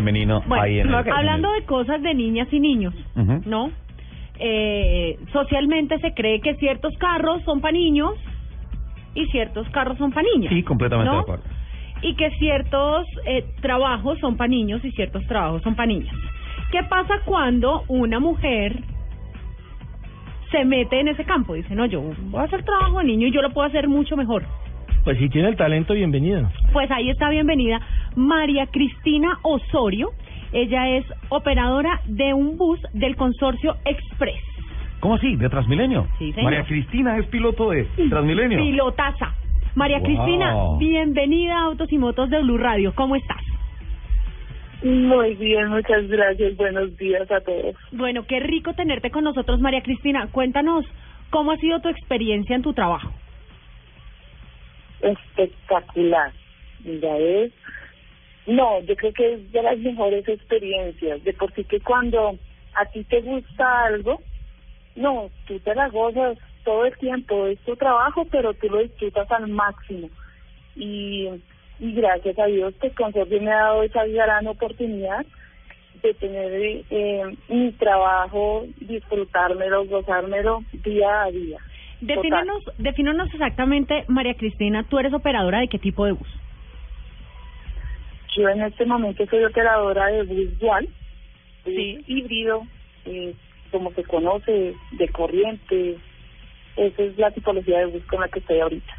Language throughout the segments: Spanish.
femenino Bueno, ahí en el... hablando de cosas de niñas y niños. ¿no? Eh, socialmente se cree que ciertos carros son para niños y ciertos carros son para niñas. Sí, completamente ¿no? de acuerdo. Y que ciertos eh, trabajos son para niños y ciertos trabajos son para niñas. ¿Qué pasa cuando una mujer se mete en ese campo? Dice, no, yo voy a hacer trabajo de niño y yo lo puedo hacer mucho mejor. Pues si tiene el talento, bienvenido. Pues ahí está bienvenida María Cristina Osorio. Ella es operadora de un bus del consorcio Express. ¿Cómo así? ¿De Transmilenio? Sí, señor. María Cristina es piloto de Transmilenio. Pilotaza. María Wow. Cristina, bienvenida a Autos y Motos de Blue Radio. ¿Cómo estás? Muy bien, muchas gracias. Buenos días a todos. Bueno, qué rico tenerte con nosotros, María Cristina. Cuéntanos cómo ha sido tu experiencia en tu trabajo. Espectacular. Mira, es... No, yo creo que es de las mejores experiencias. De por sí que cuando a ti te gusta algo, no, tú te la gozas todo el tiempo. Es tu trabajo, pero tú lo disfrutas al máximo. Y, y gracias a Dios que el consorcio me ha dado esa gran oportunidad de tener eh, mi trabajo, disfrutármelo, gozármelo día a día. Defínenos, defínenos exactamente, María Cristina, tú eres operadora de qué tipo de bus? Yo en este momento soy operadora de bus dual, Sí. híbrido, eh, como se conoce, de corriente. Esa es la tipología de bus con la que estoy ahorita.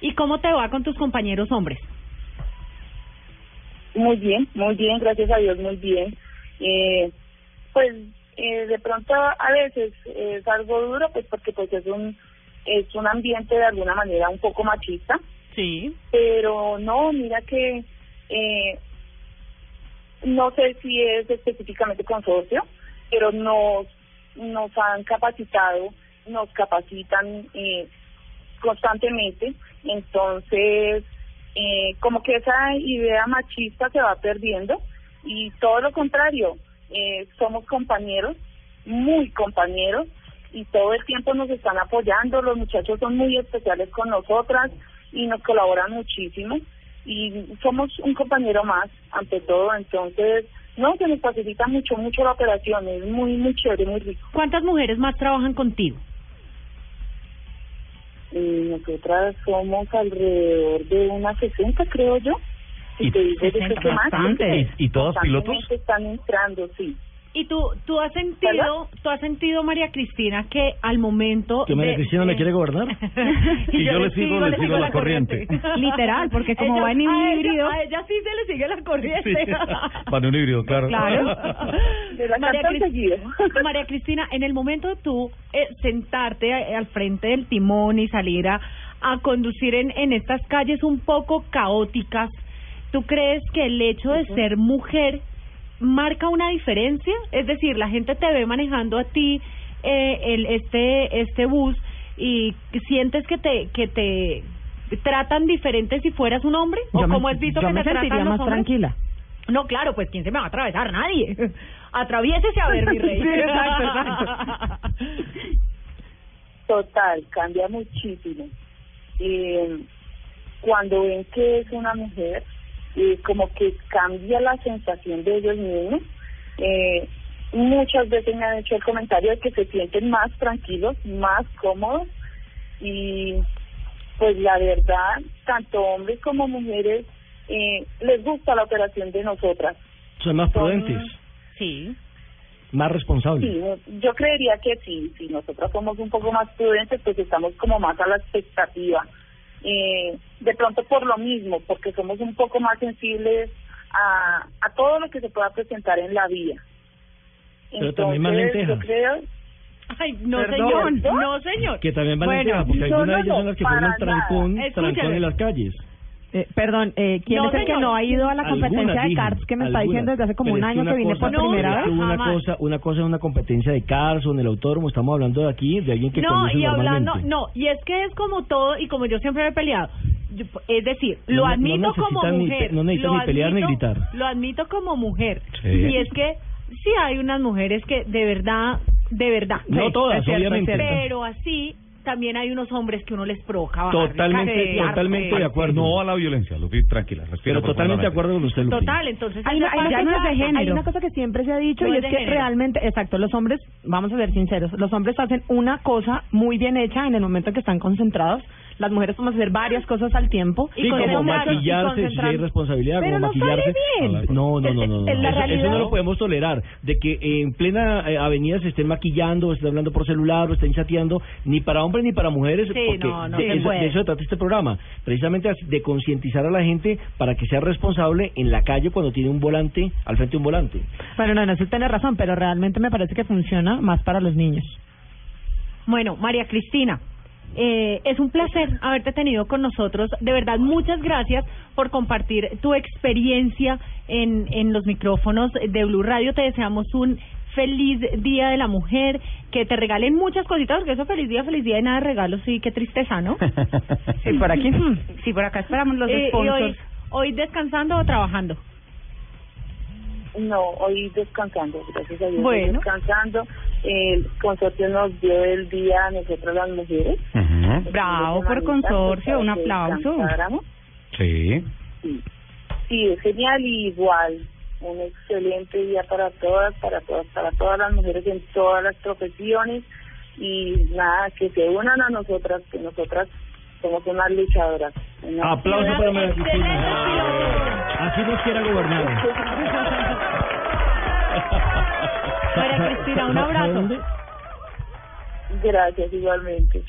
¿Y cómo te va con tus compañeros hombres? Muy bien, muy bien, gracias a Dios, muy bien. Eh, pues eh, de pronto a veces es algo duro, pues porque pues es un es un ambiente de alguna manera un poco machista, Sí. pero no, mira que eh, no sé si es específicamente consorcio, pero nos nos han capacitado, nos capacitan eh, constantemente, entonces eh, como que esa idea machista se va perdiendo y todo lo contrario, eh, somos compañeros, muy compañeros y todo el tiempo nos están apoyando, los muchachos son muy especiales con nosotras y nos colaboran muchísimo y somos un compañero más ante todo, entonces no, se nos facilita mucho, mucho la operación, es muy, muy chévere, muy rico. ¿Cuántas mujeres más trabajan contigo? Y nosotras somos alrededor de unas 60, creo yo. Y Y te digo de 60, que más, ¿Y- y todos pilotos? están entrando, sí. ¿Y tú, tú has sentido, tú has sentido, María Cristina, que al momento ¿Que María de- Cristina de- quiere gobernar? Y yo le sigo, le sigo la corriente. Literal, porque como Ella- va en un a ella- híbrido- a ella sí se le sigue la corriente. Sí. Para un híbrido, claro. Claro. María, Cris-. María Cristina, en el momento de tú eh, sentarte eh, al frente del timón y salir a, a conducir en, en estas calles un poco caóticas, ¿tú crees que el hecho de ser mujer marca una diferencia? Es decir, la gente te ve manejando a ti eh, el, este, este bus y sientes que te, que te tratan diferente si fueras un hombre o Yo me- como has visto yo que me te tratan sentiría los más hombres? tranquila. No, claro, pues ¿quién se me va a atravesar? Nadie. Atraviésese a ver, mi rey. Sí, exacto, exacto. Total, cambia muchísimo. Eh, cuando ven que es una mujer, eh, como que cambia la sensación de ellos mismos. Eh, muchas veces me han hecho el comentario de que se sienten más tranquilos, más cómodos y pues la verdad, tanto hombres como mujeres eh, les gusta la operación de nosotras. Son más Son- prudentes, Sí. más responsables. Sí, yo creería que sí, si nosotros somos un poco más prudentes, pues estamos como más a la expectativa. Eh, de pronto por lo mismo, porque somos un poco más sensibles a, a todo lo que se pueda presentar en la vía. Pero también más yo lentejas. creo, Ay, no Perdón. señor, no señor. Que también van Bueno, lentejas, porque algunas no, de ellas no, son las que forman trancón, trancón en las calles. Eh, perdón, eh, ¿quién No, es el que no ha ido a la competencia Algunas, de cards que me está diciendo desde hace como un año que vine cosa- por No, primera vez? una Jamás. cosa, una cosa es una competencia de cars o en el autódromo, estamos hablando de aquí, de alguien que No, y hablando, no, y es que es como todo, y como yo siempre me he peleado. Yo- Es decir, lo no admito como ni mujer. no necesitan lo ni pelear ni gritar. Lo admito como mujer. Sí. Y es que sí hay unas mujeres que de verdad, de verdad. No Sí, todas, cierto, obviamente. Pero así también hay unos hombres que uno les provoca bajar. Totalmente, totalmente de acuerdo. No a la violencia, Lupi, tranquila, respira. Pero totalmente de acuerdo con usted, Lupi. Total, entonces Hay una, hay una parte cosa- ya es de hay género. una cosa que siempre se ha dicho No y es es que género. realmente, exacto, los hombres, vamos a ser sinceros, los hombres hacen una cosa muy bien hecha en el momento en que están concentrados. Las mujeres podemos hacer varias cosas al tiempo. Sí, con como maquillarse, si hay responsabilidad, Pero como no maquillarse. sale bien. No, no, no, no. Eso, no lo podemos tolerar. De que en plena eh, avenida se estén maquillando, o estén hablando por celular, o estén chateando, ni para hombres ni para mujeres, Sí, porque no, no de, se eso, puede. de eso se trata este programa. Precisamente de concientizar a la gente para que sea responsable en la calle cuando tiene un volante, al frente de un volante. Bueno, no, no, usted tiene razón, pero realmente me parece que funciona más para los niños. Bueno, María Cristina, eh, es un placer haberte tenido con nosotros. De verdad, muchas gracias por compartir tu experiencia en, en los micrófonos de Blue Radio. Te deseamos un feliz Día de la Mujer, que te regalen muchas cositas, porque eso feliz día, feliz día y nada de regalos, sí, qué tristeza, ¿no? Sí, por aquí. Sí, por acá esperamos los Eh, sponsors. hoy, hoy descansando o trabajando. No, hoy descansando, gracias a Dios. Bueno. Descansando. El consorcio nos dio el día a nosotros las mujeres. Bravo por consorcio, un aplauso. Sí. Sí. sí, es genial y igual un excelente día para todas, para todas, para todas las mujeres en todas las profesiones y nada, que se unan a nosotras, que nosotras somos unas luchadoras. Una- Aplauso para Cristina. Así nos quiera gobernar. María Cristina, un ¿Sabe abrazo. Gracias igualmente.